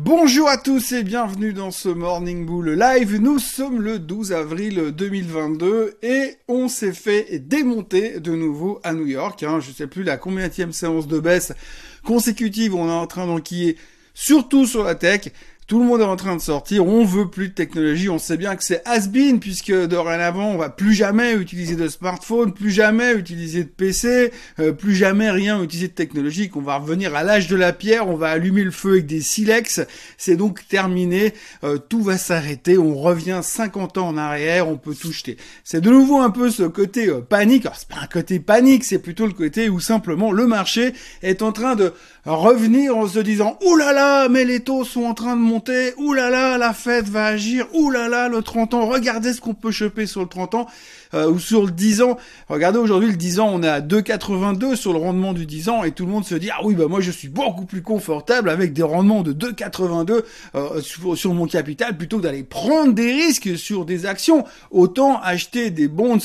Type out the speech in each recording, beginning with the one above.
Bonjour à tous et bienvenue dans ce Morning Bull Live. Nous sommes le 12 avril 2022 et on s'est fait démonter de nouveau à New York. Hein. Je sais plus la combienième séance de baisse consécutive on est en train d'enquiller, surtout sur la tech. Tout le monde est en train de sortir, on veut plus de technologie, on sait bien que c'est has-been puisque dorénavant on va plus jamais utiliser de smartphone, plus jamais utiliser de PC, euh, plus jamais rien utiliser de technologie, qu'on va revenir à l'âge de la pierre, on va allumer le feu avec des silex, c'est donc terminé, euh, tout va s'arrêter, on revient 50 ans en arrière, on peut tout jeter. C'est de nouveau un peu ce côté euh, panique, c'est pas un côté panique, c'est plutôt le côté où simplement le marché est en train de revenir en se disant, oulala, mais les taux sont en train de monter là, la fête va agir. Là, le 30 ans. Regardez ce qu'on peut choper sur le 30 ans euh, ou sur le 10 ans. Regardez aujourd'hui le 10 ans, on est à 2,82 sur le rendement du 10 ans et tout le monde se dit ah oui bah moi je suis beaucoup plus confortable avec des rendements de 2,82 euh, sur, mon capital plutôt que d'aller prendre des risques sur des actions. Autant acheter des bonds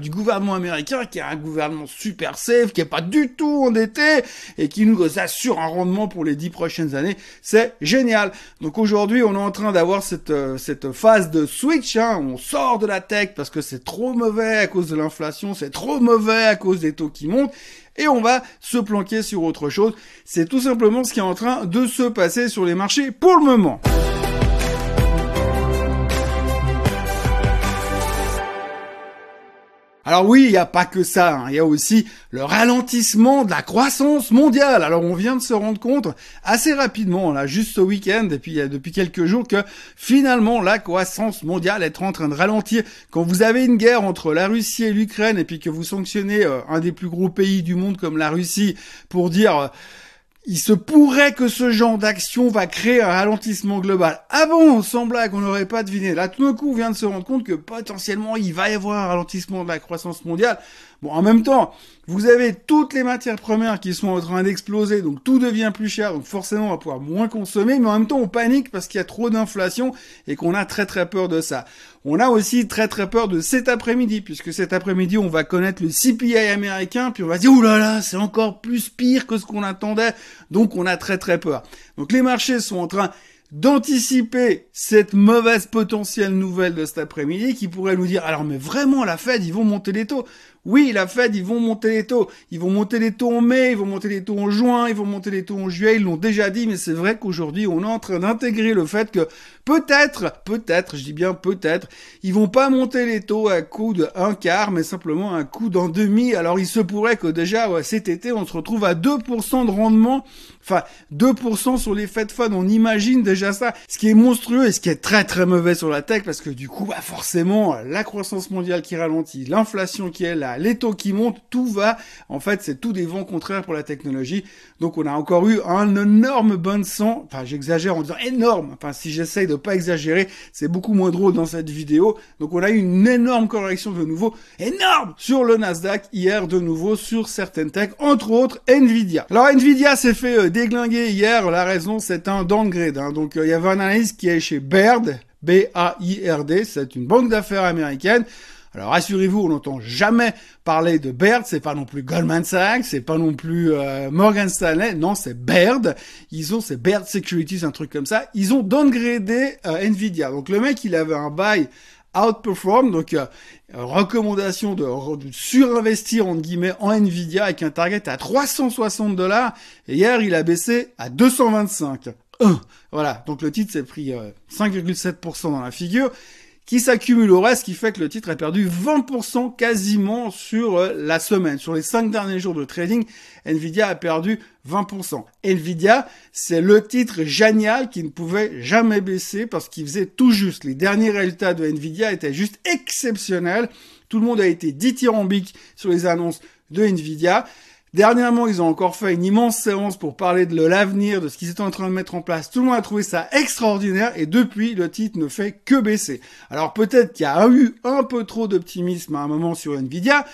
du gouvernement américain qui est un gouvernement super safe, qui est pas du tout endetté et qui nous assure un rendement pour les 10 prochaines années. C'est génial. Donc aujourd'hui on est en train d'avoir cette, euh, cette phase de switch. Hein. On sort de la tech parce que c'est trop mauvais à cause de l'inflation, c'est trop mauvais à cause des taux qui montent, et on va se planquer sur autre chose. C'est tout simplement ce qui est en train de se passer sur les marchés pour le moment. Alors oui, il n'y a pas que ça, hein. il y a aussi le ralentissement de la croissance mondiale. Alors on vient de se rendre compte assez rapidement, là, juste ce week-end, et puis depuis quelques jours, que finalement la croissance mondiale est en train de ralentir. Quand vous avez une guerre entre la Russie et l'Ukraine, et puis que vous sanctionnez euh, un des plus gros pays du monde comme la Russie pour dire... Euh, il se pourrait que ce genre d'action va créer un ralentissement global. Avant, sans blague, on n'aurait pas deviné. Là, tout d'un coup, on vient de se rendre compte que potentiellement, il va y avoir un ralentissement de la croissance mondiale. Bon, en même temps, vous avez toutes les matières premières qui sont en train d'exploser, donc tout devient plus cher, donc forcément on va pouvoir moins consommer, mais en même temps on panique parce qu'il y a trop d'inflation et qu'on a très très peur de ça. On a aussi très très peur de cet après-midi, puisque cet après-midi on va connaître le CPI américain, puis on va dire, oulala, là là, c'est encore plus pire que ce qu'on attendait, donc on a très très peur. Donc les marchés sont en train d'anticiper cette mauvaise potentielle nouvelle de cet après-midi qui pourrait nous dire alors mais vraiment la Fed ils vont monter les taux. Oui, la Fed, ils vont monter les taux. Ils vont monter les taux en mai, ils vont monter les taux en juin, ils vont monter les taux en juillet, ils l'ont déjà dit, mais c'est vrai qu'aujourd'hui, on est en train d'intégrer le fait que peut-être, peut-être, je dis bien peut-être, ils vont pas monter les taux à coup de un quart, mais simplement un coup d'un demi. Alors il se pourrait que déjà, cet été, on se retrouve à 2% de rendement, enfin 2% sur les Fed Fund, on imagine déjà ça, ce qui est monstrueux et ce qui est très très mauvais sur la tech, parce que du coup, bah forcément, la croissance mondiale qui ralentit, l'inflation qui est là, les taux qui montent, tout va. En fait, c'est tout des vents contraires pour la technologie. Donc, on a encore eu un énorme bon sang. Enfin, j'exagère en disant énorme. Enfin, si j'essaye de pas exagérer, c'est beaucoup moins drôle dans cette vidéo. Donc, on a eu une énorme correction de nouveau, énorme sur le Nasdaq hier de nouveau sur certaines techs, entre autres Nvidia. Alors, Nvidia s'est fait euh, déglinguer hier. La raison, c'est un downgrade. Hein. Donc, euh, il y avait un analyste qui est chez Baird. B-A-I-R-D, c'est une banque d'affaires américaine. Alors rassurez-vous, on n'entend jamais parler de Baird, c'est pas non plus Goldman Sachs, c'est pas non plus euh, Morgan Stanley, non, c'est Baird. Ils ont, c'est Baird Securities, un truc comme ça. Ils ont downgradé euh, Nvidia. Donc le mec, il avait un buy outperform, donc euh, recommandation de, surinvestir en guillemets en Nvidia avec un target à 360 dollars. Et hier, il a baissé à 225. Voilà, donc le titre s'est pris 5,7% dans la figure qui s'accumule au reste, qui fait que le titre a perdu 20% quasiment sur euh, la semaine. Sur les 5 derniers jours de trading, Nvidia a perdu 20%. Nvidia, c'est le titre génial qui ne pouvait jamais baisser parce qu'il faisait tout juste. Les derniers résultats de Nvidia étaient juste exceptionnels. Tout le monde a été dithyrambique sur les annonces de Nvidia. Dernièrement, ils ont encore fait une immense séance pour parler de l'avenir, de ce qu'ils étaient en train de mettre en place. Tout le monde a trouvé ça extraordinaire et depuis, le titre ne fait que baisser. Alors peut-être qu'il y a eu un peu trop d'optimisme à un moment sur Nvidia.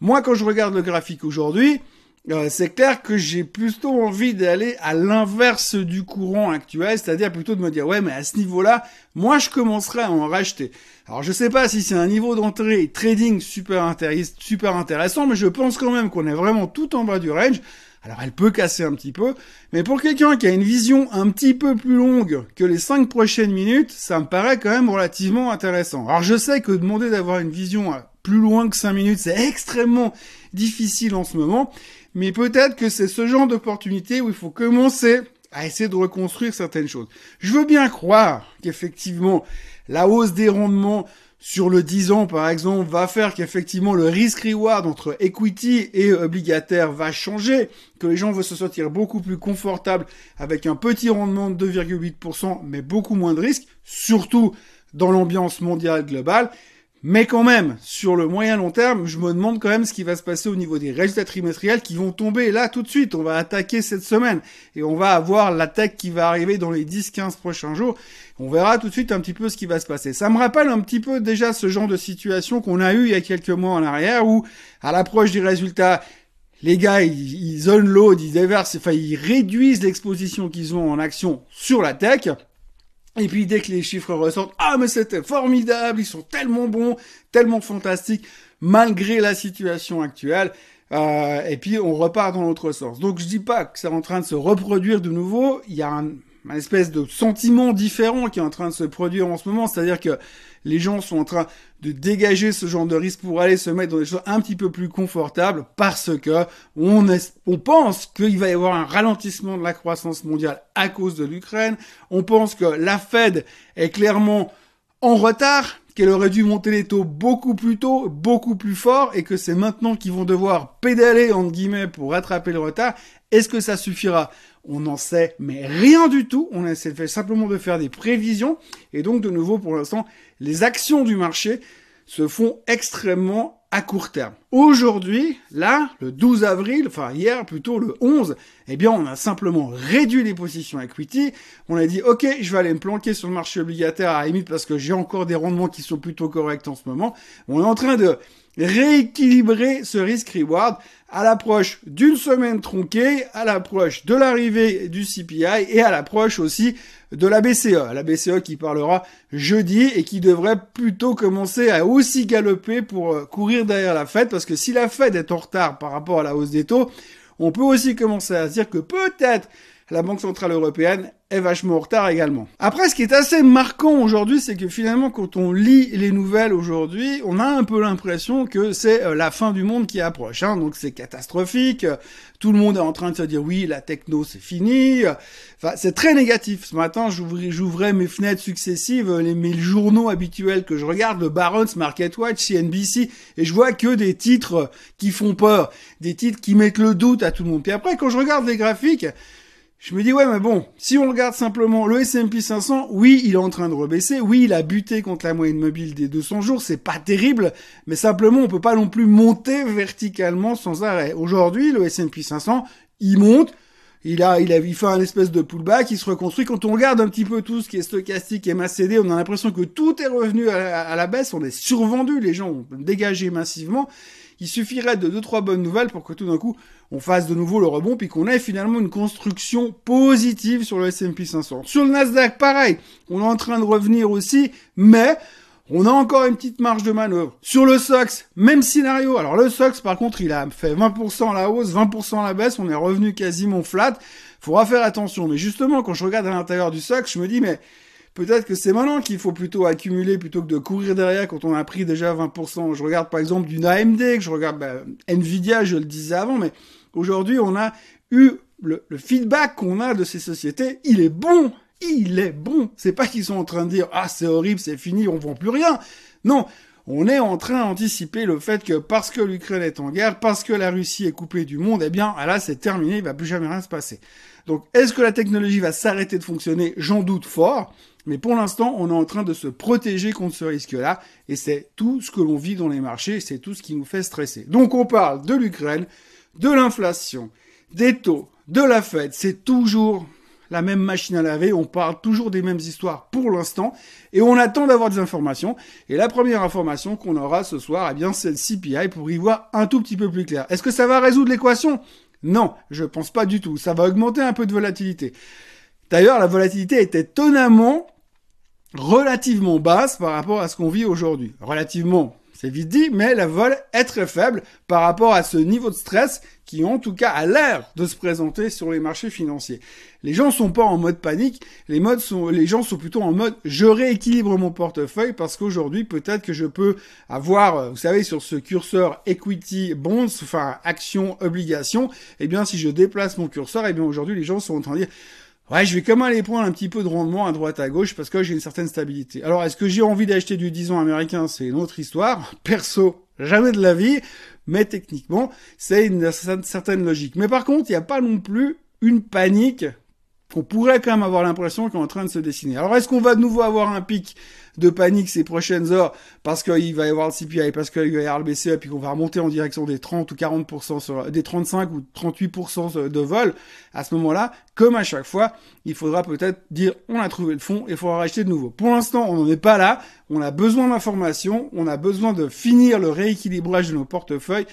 Moi, quand je regarde le graphique aujourd'hui, euh, c'est clair que j'ai plutôt envie d'aller à l'inverse du courant actuel, c'est-à-dire plutôt de me dire ouais mais à ce niveau-là, moi je commencerai à en racheter. Alors je sais pas si c'est un niveau d'entrée trading super, super intéressant, mais je pense quand même qu'on est vraiment tout en bas du range. Alors elle peut casser un petit peu, mais pour quelqu'un qui a une vision un petit peu plus longue que les cinq prochaines minutes, ça me paraît quand même relativement intéressant. Alors je sais que demander d'avoir une vision plus loin que cinq minutes, c'est extrêmement difficile en ce moment, mais peut-être que c'est ce genre d'opportunité où il faut commencer à essayer de reconstruire certaines choses. Je veux bien croire qu'effectivement, la hausse des rendements sur le 10 ans, par exemple, va faire qu'effectivement le risk-reward entre equity et obligataire va changer, que les gens vont se sentir beaucoup plus confortables avec un petit rendement de 2,8%, mais beaucoup moins de risques, surtout dans l'ambiance mondiale globale. Mais quand même, sur le moyen long terme, je me demande quand même ce qui va se passer au niveau des résultats trimestriels qui vont tomber là tout de suite. On va attaquer cette semaine et on va avoir l'attaque qui va arriver dans les 10-15 prochains jours. On verra tout de suite un petit peu ce qui va se passer. Ça me rappelle un petit peu déjà ce genre de situation qu'on a eu il y a quelques mois en arrière où, à l'approche des résultats, les gars, ils, ils unload, ils déversent, enfin, ils réduisent l'exposition qu'ils ont en action sur la tech. Et puis dès que les chiffres ressortent, ah mais c'était formidable, ils sont tellement bons, tellement fantastiques, malgré la situation actuelle. Euh, et puis on repart dans l'autre sens. Donc je dis pas que c'est en train de se reproduire de nouveau. Il y a un, un espèce de sentiment différent qui est en train de se produire en ce moment, c'est-à-dire que les gens sont en train de dégager ce genre de risque pour aller se mettre dans des choses un petit peu plus confortables parce que on, pense qu'il va y avoir un ralentissement de la croissance mondiale à cause de l'Ukraine. On pense que la Fed est clairement en retard, qu'elle aurait dû monter les taux beaucoup plus tôt, beaucoup plus fort, et que c'est maintenant qu'ils vont devoir pédaler, entre guillemets, pour rattraper le retard. Est-ce que ça suffira? On n'en sait mais rien du tout. On essaie simplement de faire des prévisions. Et donc, de nouveau, pour l'instant, les actions du marché se font extrêmement à court terme. Aujourd'hui, là, le 12 avril, enfin hier plutôt le 11, eh bien on a simplement réduit les positions equity. On a dit ok, je vais aller me planquer sur le marché obligataire à la parce que j'ai encore des rendements qui sont plutôt corrects en ce moment. On est en train de rééquilibrer ce risque-reward à l'approche d'une semaine tronquée, à l'approche de l'arrivée du CPI et à l'approche aussi de la BCE. La BCE qui parlera jeudi et qui devrait plutôt commencer à aussi galoper pour euh, courir derrière la Fed parce que si la Fed est en retard par rapport à la hausse des taux, on peut aussi commencer à dire que peut-être la Banque Centrale Européenne est vachement en retard également. Après, ce qui est assez marquant aujourd'hui, c'est que finalement, quand on lit les nouvelles aujourd'hui, on a un peu l'impression que c'est euh, la fin du monde qui approche. Hein. Donc c'est catastrophique. Tout le monde est en train de se dire oui, la techno c'est fini. Enfin, c'est très négatif. Ce matin, j'ouvrais mes fenêtres successives, les, mes journaux habituels que je regarde, le Barron's, Market Watch, CNBC, et je vois que des titres qui font peur, des titres qui mettent le doute à tout le monde. Puis après, quand je regarde les graphiques, je me dis ouais mais bon, si on regarde simplement le S&P 500, oui, il est en train de rebaisser, oui, il a buté contre la moyenne mobile des 200 jours, c'est pas terrible, mais simplement on peut pas non plus monter verticalement sans arrêt. Aujourd'hui, le S&P 500, il monte, il a, il a, il fait un espèce de pullback, il se reconstruit. Quand on regarde un petit peu tout ce qui est stochastique et MACD, on a l'impression que tout est revenu à la, baisse, on est survendu, les gens ont dégagé massivement. Il suffirait de deux trois bonnes nouvelles pour que tout d'un coup on fasse de nouveau le rebond puis qu'on ait finalement une construction positive sur le S&P 500. Sur le Nasdaq, pareil, on est en train de revenir aussi, mais on a encore une petite marge de manœuvre. Sur le SOX, même scénario. Alors le SOX, par contre, il a fait 20% à la hausse, 20% à la baisse. On est revenu quasiment flat. Faudra faire attention. Mais justement, quand je regarde à l'intérieur du SOX, je me dis, mais peut-être que c'est maintenant qu'il faut plutôt accumuler plutôt que de courir derrière quand on a pris déjà 20%. Je regarde par exemple d'une AMD, que je regarde bah, Nvidia, je le disais avant, mais aujourd'hui, on a eu le, feedback qu'on a de ces sociétés. Il est bon il est bon. C'est pas qu'ils sont en train de dire ah c'est horrible, c'est fini, on vend plus rien. Non, on est en train d'anticiper le fait que parce que l'Ukraine est en guerre, parce que la Russie est coupée du monde, eh bien là c'est terminé, il va plus jamais rien se passer. Donc est-ce que la technologie va s'arrêter de fonctionner? J'en doute fort. Mais pour l'instant, on est en train de se protéger contre ce risque-là, et c'est tout ce que l'on vit dans les marchés, c'est tout ce qui nous fait stresser. Donc on parle de l'Ukraine, de l'inflation, des taux, de la Fed, c'est toujours la même machine à laver, on parle toujours des mêmes histoires pour l'instant, et on attend d'avoir des informations. Et la première information qu'on aura ce soir, eh bien, c'est le CPI pour y voir un tout petit peu plus clair. Est-ce que ça va résoudre l'équation? Non, je pense pas du tout. Ça va augmenter un peu de volatilité. D'ailleurs, la volatilité est étonnamment relativement basse par rapport à ce qu'on vit aujourd'hui. Relativement, c'est vite dit, mais la vol est très faible par rapport à ce niveau de stress qui en tout cas a l'air de se présenter sur les marchés financiers. Les gens sont pas en mode panique, les modes sont, les gens sont plutôt en mode je rééquilibre mon portefeuille parce qu'aujourd'hui peut-être que je peux avoir, euh, vous savez, sur ce curseur equity bonds, enfin action obligation, eh bien si je déplace mon curseur, eh bien aujourd'hui les gens sont en train de dire Ouais, je vais quand même aller prendre un petit peu de rendement à droite à gauche parce que j'ai une certaine stabilité. Alors, est-ce que j'ai envie d'acheter du 10 ans américain? C'est une autre histoire. Perso, jamais de la vie. Mais techniquement, c'est une certaine logique. Mais par contre, il n'y a pas non plus une panique qu'on pourrait quand même avoir l'impression qu'elle est en train de se dessiner. Alors, est-ce qu'on va de nouveau avoir un pic de panique ces prochaines heures parce qu'il va y avoir le CPI, parce qu'il va y avoir le BCE, puis qu'on va remonter en direction des 30 ou 40% sur, des 35 ou 38% de vol, à ce moment-là, comme à chaque fois, il faudra peut-être dire on a trouvé le fond et il faudra racheter de nouveau. Pour l'instant, on n'en est pas là, on a besoin d'informations, on a besoin de finir le rééquilibrage de nos portefeuilles.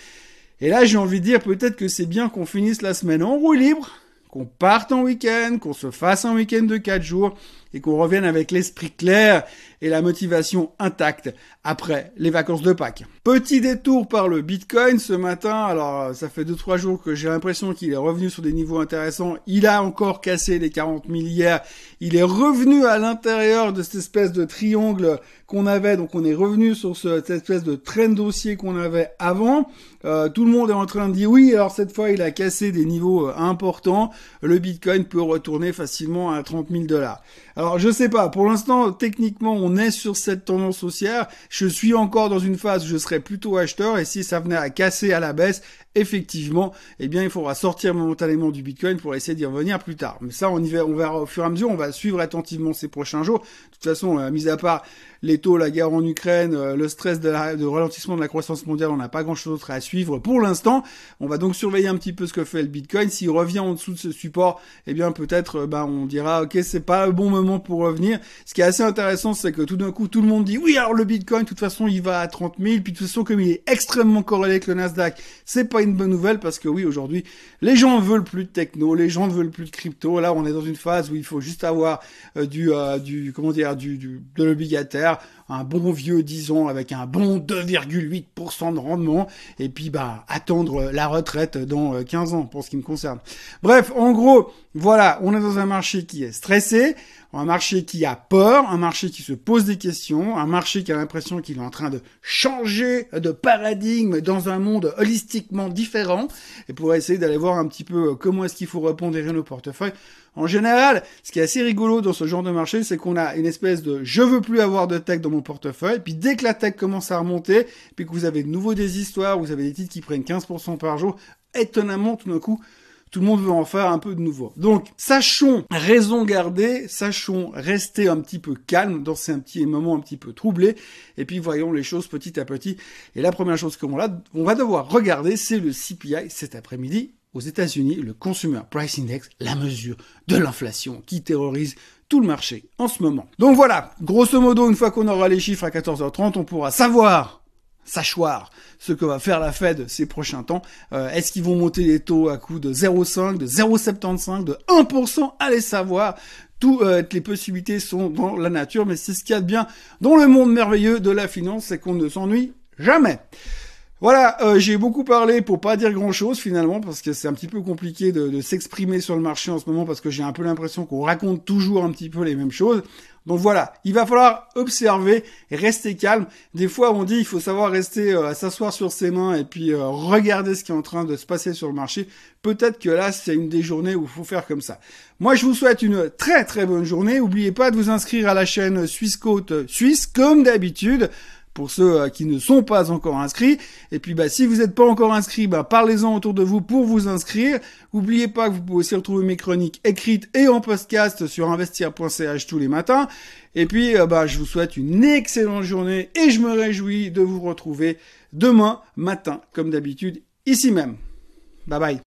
Et là, j'ai envie de dire peut-être que c'est bien qu'on finisse la semaine en roue libre, qu'on parte en week-end, qu'on se fasse un week-end de 4 jours et qu'on revienne avec l'esprit clair et la motivation intacte après les vacances de Pâques. Petit détour par le Bitcoin ce matin. Alors, ça fait 2-3 jours que j'ai l'impression qu'il est revenu sur des niveaux intéressants. Il a encore cassé les 40 000 hier. Il est revenu à l'intérieur de cette espèce de triangle qu'on avait. Donc, on est revenu sur cette espèce de train dossier qu'on avait avant. Euh, tout le monde est en train de dire oui, alors cette fois, il a cassé des niveaux euh, importants. Le Bitcoin peut retourner facilement à 30 000 dollars. Alors je sais pas, pour l'instant techniquement on est sur cette tendance haussière, je suis encore dans une phase où je serais plutôt acheteur. Et si ça venait à casser à la baisse, effectivement, eh bien il faudra sortir momentanément du Bitcoin pour essayer d'y revenir plus tard. Mais ça on y va, on verra au fur et à mesure, on va suivre attentivement ces prochains jours. De toute façon, euh, mis à part les taux, la guerre en Ukraine, euh, le stress de, ralentissement de la croissance mondiale, on n'a pas grand-chose d'autre à suivre pour l'instant. On va donc surveiller un petit peu ce que fait le Bitcoin. S'il revient en dessous de ce support, eh bien peut-être euh, ben, on dira ok c'est pas le bon moment pour revenir. Ce qui est assez intéressant, c'est que tout d'un coup tout le monde dit oui alors le Bitcoin, de toute façon il va à 30 000, puis de toute façon comme il est extrêmement corrélé avec le Nasdaq, c'est pas une bonne nouvelle parce que oui aujourd'hui les gens veulent plus de techno, les gens ne veulent plus de crypto. Là on est dans une phase où il faut juste avoir euh, du, du comment dire du, du de l'obligataire un bon vieux, disons, avec un bon 2,8% de rendement, et puis bah attendre la retraite dans 15 euh, ans pour ce qui me concerne. Bref, en gros, voilà, on est dans un marché qui est stressé, un marché qui a peur, un marché qui se pose des questions, un marché qui a l'impression qu'il est en train de changer de paradigme dans un monde holistiquement différent, et pour essayer d'aller voir un petit peu comment est-ce qu'il faut répondre nos portefeuilles. En général, ce qui est assez rigolo dans ce genre de marché, c'est qu'on a une espèce de je veux plus avoir de tech dans mon portefeuille, puis dès que la tech commence à remonter, puis que vous avez de nouveau des histoires, vous avez des titres qui prennent 15% par jour, étonnamment, tout d'un coup, tout le monde veut en faire un peu de nouveau. Donc, sachons raison garder, sachons rester un petit peu calme dans ces petits moments un petit peu troublés, et puis voyons les choses petit à petit. Et la première chose qu'on va devoir regarder, c'est le CPI cet après-midi aux États-Unis, le Consumer Price Index, la mesure de l'inflation qui terrorise tout le marché en ce moment. Donc voilà, grosso modo, une fois qu'on aura les chiffres à 14h30, on pourra savoir sachoir ce que va faire la Fed ces prochains temps. Euh, est-ce qu'ils vont monter les taux à coût de 0,5, de 0,75, de 1% Allez savoir. Toutes euh, les possibilités sont dans la nature, mais c'est ce qu'il y a de bien dans le monde merveilleux de la finance, c'est qu'on ne s'ennuie jamais. Voilà, euh, j'ai beaucoup parlé pour pas dire grand chose finalement parce que c'est un petit peu compliqué de, s'exprimer sur le marché en ce moment parce que j'ai un peu l'impression qu'on raconte toujours un petit peu les mêmes choses. Donc voilà, il va falloir observer rester calme. Des fois, on dit il faut savoir rester euh, s'asseoir sur ses mains et puis euh, regarder ce qui est en train de se passer sur le marché. Peut-être que là, c'est une des journées où il faut faire comme ça. Moi, je vous souhaite une très très bonne journée. N'oubliez pas de vous inscrire à la chaîne Suisse Côte Suisse comme d'habitude pour ceux euh, qui ne sont pas encore inscrits. Et puis bah, si vous n'êtes pas encore inscrit, bah, parlez-en autour de vous pour vous inscrire. N'oubliez pas que vous pouvez aussi retrouver mes chroniques écrites et en podcast sur investir.ch tous les matins. Et puis euh, bah, je vous souhaite une excellente journée et je me réjouis de vous retrouver demain matin comme d'habitude ici même. Bye bye.